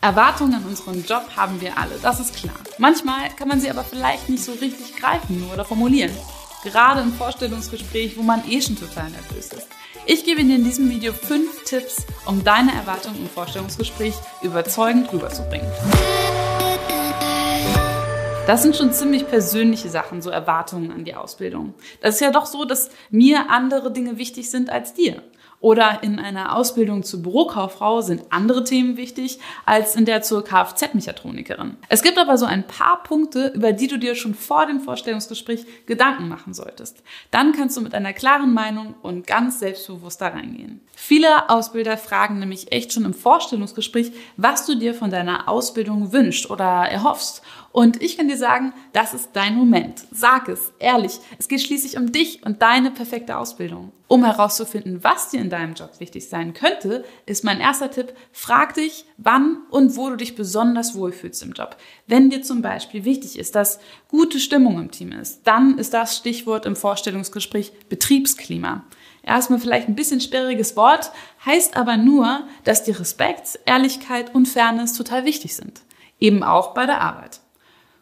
Erwartungen an unseren Job haben wir alle, das ist klar. Manchmal kann man sie aber vielleicht nicht so richtig greifen oder formulieren. Gerade im Vorstellungsgespräch, wo man eh schon total nervös ist. Ich gebe dir in diesem Video fünf Tipps, um deine Erwartungen im Vorstellungsgespräch überzeugend rüberzubringen. Das sind schon ziemlich persönliche Sachen, so Erwartungen an die Ausbildung. Das ist ja doch so, dass mir andere Dinge wichtig sind als dir. Oder in einer Ausbildung zur Bürokauffrau sind andere Themen wichtig als in der zur Kfz-Mechatronikerin. Es gibt aber so ein paar Punkte, über die du dir schon vor dem Vorstellungsgespräch Gedanken machen solltest. Dann kannst du mit einer klaren Meinung und ganz selbstbewusst da reingehen. Viele Ausbilder fragen nämlich echt schon im Vorstellungsgespräch, was du dir von deiner Ausbildung wünschst oder erhoffst. Und ich kann dir sagen, das ist dein Moment. Sag es, ehrlich. Es geht schließlich um dich und deine perfekte Ausbildung. Um herauszufinden, was dir in deinem Job wichtig sein könnte, ist mein erster Tipp, frag dich, wann und wo du dich besonders wohlfühlst im Job. Wenn dir zum Beispiel wichtig ist, dass gute Stimmung im Team ist, dann ist das Stichwort im Vorstellungsgespräch Betriebsklima. Erstmal vielleicht ein bisschen sperriges Wort, heißt aber nur, dass dir Respekt, Ehrlichkeit und Fairness total wichtig sind. Eben auch bei der Arbeit.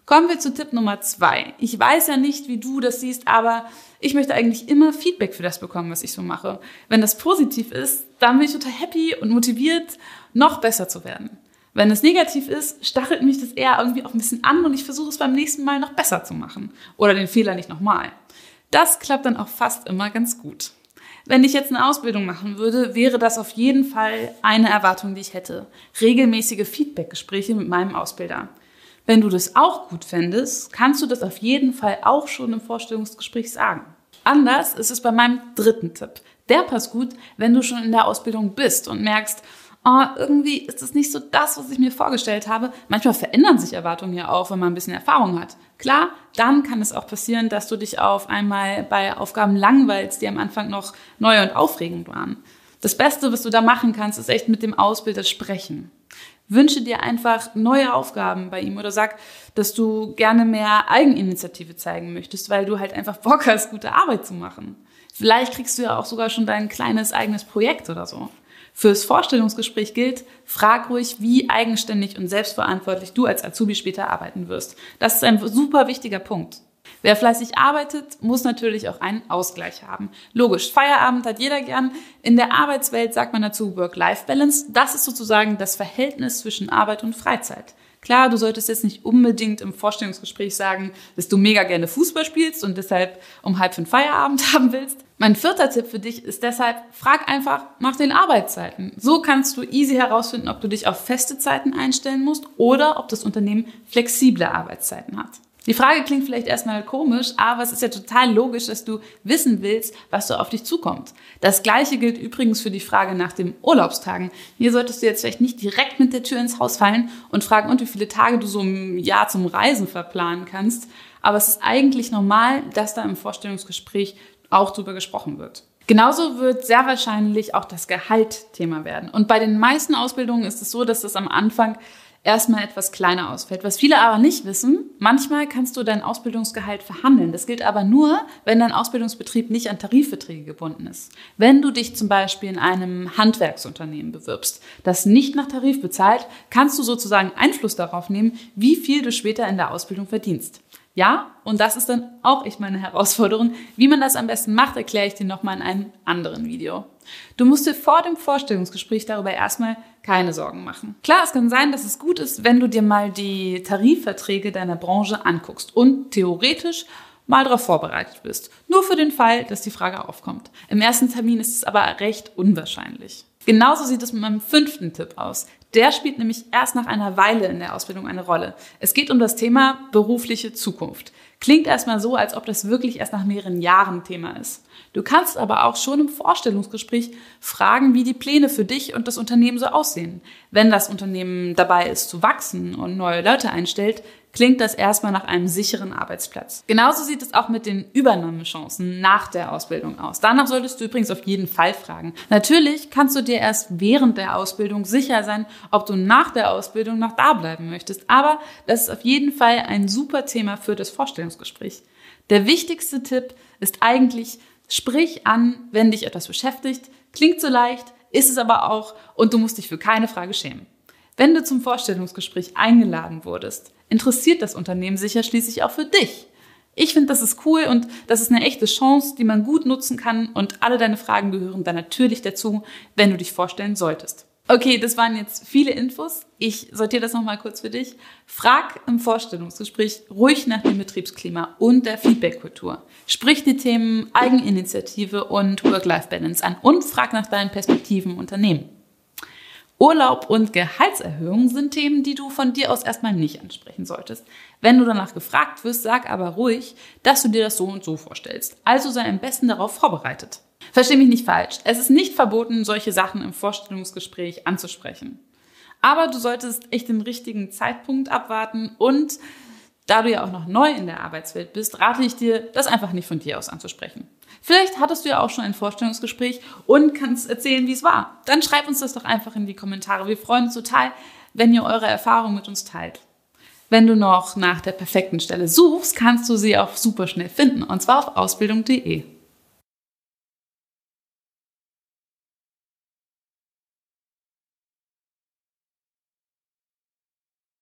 Kommen wir zu Tipp Nummer zwei. Ich weiß ja nicht, wie du das siehst, aber ich möchte eigentlich immer Feedback für das bekommen, was ich so mache. Wenn das positiv ist, dann bin ich total happy und motiviert, noch besser zu werden. Wenn es negativ ist, stachelt mich das eher irgendwie auch ein bisschen an und ich versuche es beim nächsten Mal noch besser zu machen. Oder den Fehler nicht nochmal. Das klappt dann auch fast immer ganz gut. Wenn ich jetzt eine Ausbildung machen würde, wäre das auf jeden Fall eine Erwartung, die ich hätte. Regelmäßige Feedbackgespräche mit meinem Ausbilder. Wenn du das auch gut fändest, kannst du das auf jeden Fall auch schon im Vorstellungsgespräch sagen. Anders ist es bei meinem dritten Tipp. Der passt gut, wenn du schon in der Ausbildung bist und merkst, oh, irgendwie ist das nicht so das, was ich mir vorgestellt habe. Manchmal verändern sich Erwartungen ja auch, wenn man ein bisschen Erfahrung hat. Klar, dann kann es auch passieren, dass du dich auf einmal bei Aufgaben langweilst, die am Anfang noch neu und aufregend waren. Das Beste, was du da machen kannst, ist echt mit dem Ausbilder sprechen. Wünsche dir einfach neue Aufgaben bei ihm oder sag, dass du gerne mehr Eigeninitiative zeigen möchtest, weil du halt einfach Bock hast, gute Arbeit zu machen. Vielleicht kriegst du ja auch sogar schon dein kleines eigenes Projekt oder so. Fürs Vorstellungsgespräch gilt, frag ruhig, wie eigenständig und selbstverantwortlich du als Azubi später arbeiten wirst. Das ist ein super wichtiger Punkt. Wer fleißig arbeitet, muss natürlich auch einen Ausgleich haben. Logisch, Feierabend hat jeder gern. In der Arbeitswelt sagt man dazu Work-Life-Balance. Das ist sozusagen das Verhältnis zwischen Arbeit und Freizeit. Klar, du solltest jetzt nicht unbedingt im Vorstellungsgespräch sagen, dass du mega gerne Fußball spielst und deshalb um halb fünf Feierabend haben willst. Mein vierter Tipp für dich ist deshalb, frag einfach nach den Arbeitszeiten. So kannst du easy herausfinden, ob du dich auf feste Zeiten einstellen musst oder ob das Unternehmen flexible Arbeitszeiten hat. Die Frage klingt vielleicht erstmal komisch, aber es ist ja total logisch, dass du wissen willst, was so auf dich zukommt. Das gleiche gilt übrigens für die Frage nach den Urlaubstagen. Hier solltest du jetzt vielleicht nicht direkt mit der Tür ins Haus fallen und fragen, und wie viele Tage du so im Jahr zum Reisen verplanen kannst. Aber es ist eigentlich normal, dass da im Vorstellungsgespräch auch drüber gesprochen wird. Genauso wird sehr wahrscheinlich auch das Gehalt Thema werden. Und bei den meisten Ausbildungen ist es so, dass das am Anfang erstmal etwas kleiner ausfällt. Was viele aber nicht wissen, manchmal kannst du dein Ausbildungsgehalt verhandeln. Das gilt aber nur, wenn dein Ausbildungsbetrieb nicht an Tarifverträge gebunden ist. Wenn du dich zum Beispiel in einem Handwerksunternehmen bewirbst, das nicht nach Tarif bezahlt, kannst du sozusagen Einfluss darauf nehmen, wie viel du später in der Ausbildung verdienst. Ja, und das ist dann auch echt meine Herausforderung. Wie man das am besten macht, erkläre ich dir nochmal in einem anderen Video. Du musst dir vor dem Vorstellungsgespräch darüber erstmal keine Sorgen machen. Klar, es kann sein, dass es gut ist, wenn du dir mal die Tarifverträge deiner Branche anguckst und theoretisch mal darauf vorbereitet bist. Nur für den Fall, dass die Frage aufkommt. Im ersten Termin ist es aber recht unwahrscheinlich. Genauso sieht es mit meinem fünften Tipp aus. Der spielt nämlich erst nach einer Weile in der Ausbildung eine Rolle. Es geht um das Thema berufliche Zukunft. Klingt erstmal so, als ob das wirklich erst nach mehreren Jahren Thema ist. Du kannst aber auch schon im Vorstellungsgespräch fragen, wie die Pläne für dich und das Unternehmen so aussehen. Wenn das Unternehmen dabei ist zu wachsen und neue Leute einstellt, klingt das erstmal nach einem sicheren Arbeitsplatz. Genauso sieht es auch mit den Übernahmechancen nach der Ausbildung aus. Danach solltest du übrigens auf jeden Fall fragen. Natürlich kannst du dir erst während der Ausbildung sicher sein, ob du nach der Ausbildung noch da bleiben möchtest. Aber das ist auf jeden Fall ein super Thema für das Vorstellungsgespräch. Der wichtigste Tipp ist eigentlich, sprich an, wenn dich etwas beschäftigt. Klingt so leicht, ist es aber auch und du musst dich für keine Frage schämen. Wenn du zum Vorstellungsgespräch eingeladen wurdest, interessiert das Unternehmen sich ja schließlich auch für dich. Ich finde, das ist cool und das ist eine echte Chance, die man gut nutzen kann und alle deine Fragen gehören dann natürlich dazu, wenn du dich vorstellen solltest. Okay, das waren jetzt viele Infos. Ich sortiere das nochmal kurz für dich. Frag im Vorstellungsgespräch ruhig nach dem Betriebsklima und der Feedbackkultur. Sprich die Themen Eigeninitiative und Work-Life-Balance an und frag nach deinen Perspektiven im Unternehmen. Urlaub und Gehaltserhöhung sind Themen, die du von dir aus erstmal nicht ansprechen solltest. Wenn du danach gefragt wirst, sag aber ruhig, dass du dir das so und so vorstellst. Also sei am besten darauf vorbereitet. Versteh mich nicht falsch. Es ist nicht verboten, solche Sachen im Vorstellungsgespräch anzusprechen. Aber du solltest echt den richtigen Zeitpunkt abwarten und da du ja auch noch neu in der Arbeitswelt bist, rate ich dir, das einfach nicht von dir aus anzusprechen. Vielleicht hattest du ja auch schon ein Vorstellungsgespräch und kannst erzählen, wie es war. Dann schreib uns das doch einfach in die Kommentare. Wir freuen uns total, wenn ihr eure Erfahrungen mit uns teilt. Wenn du noch nach der perfekten Stelle suchst, kannst du sie auch super schnell finden, und zwar auf ausbildung.de.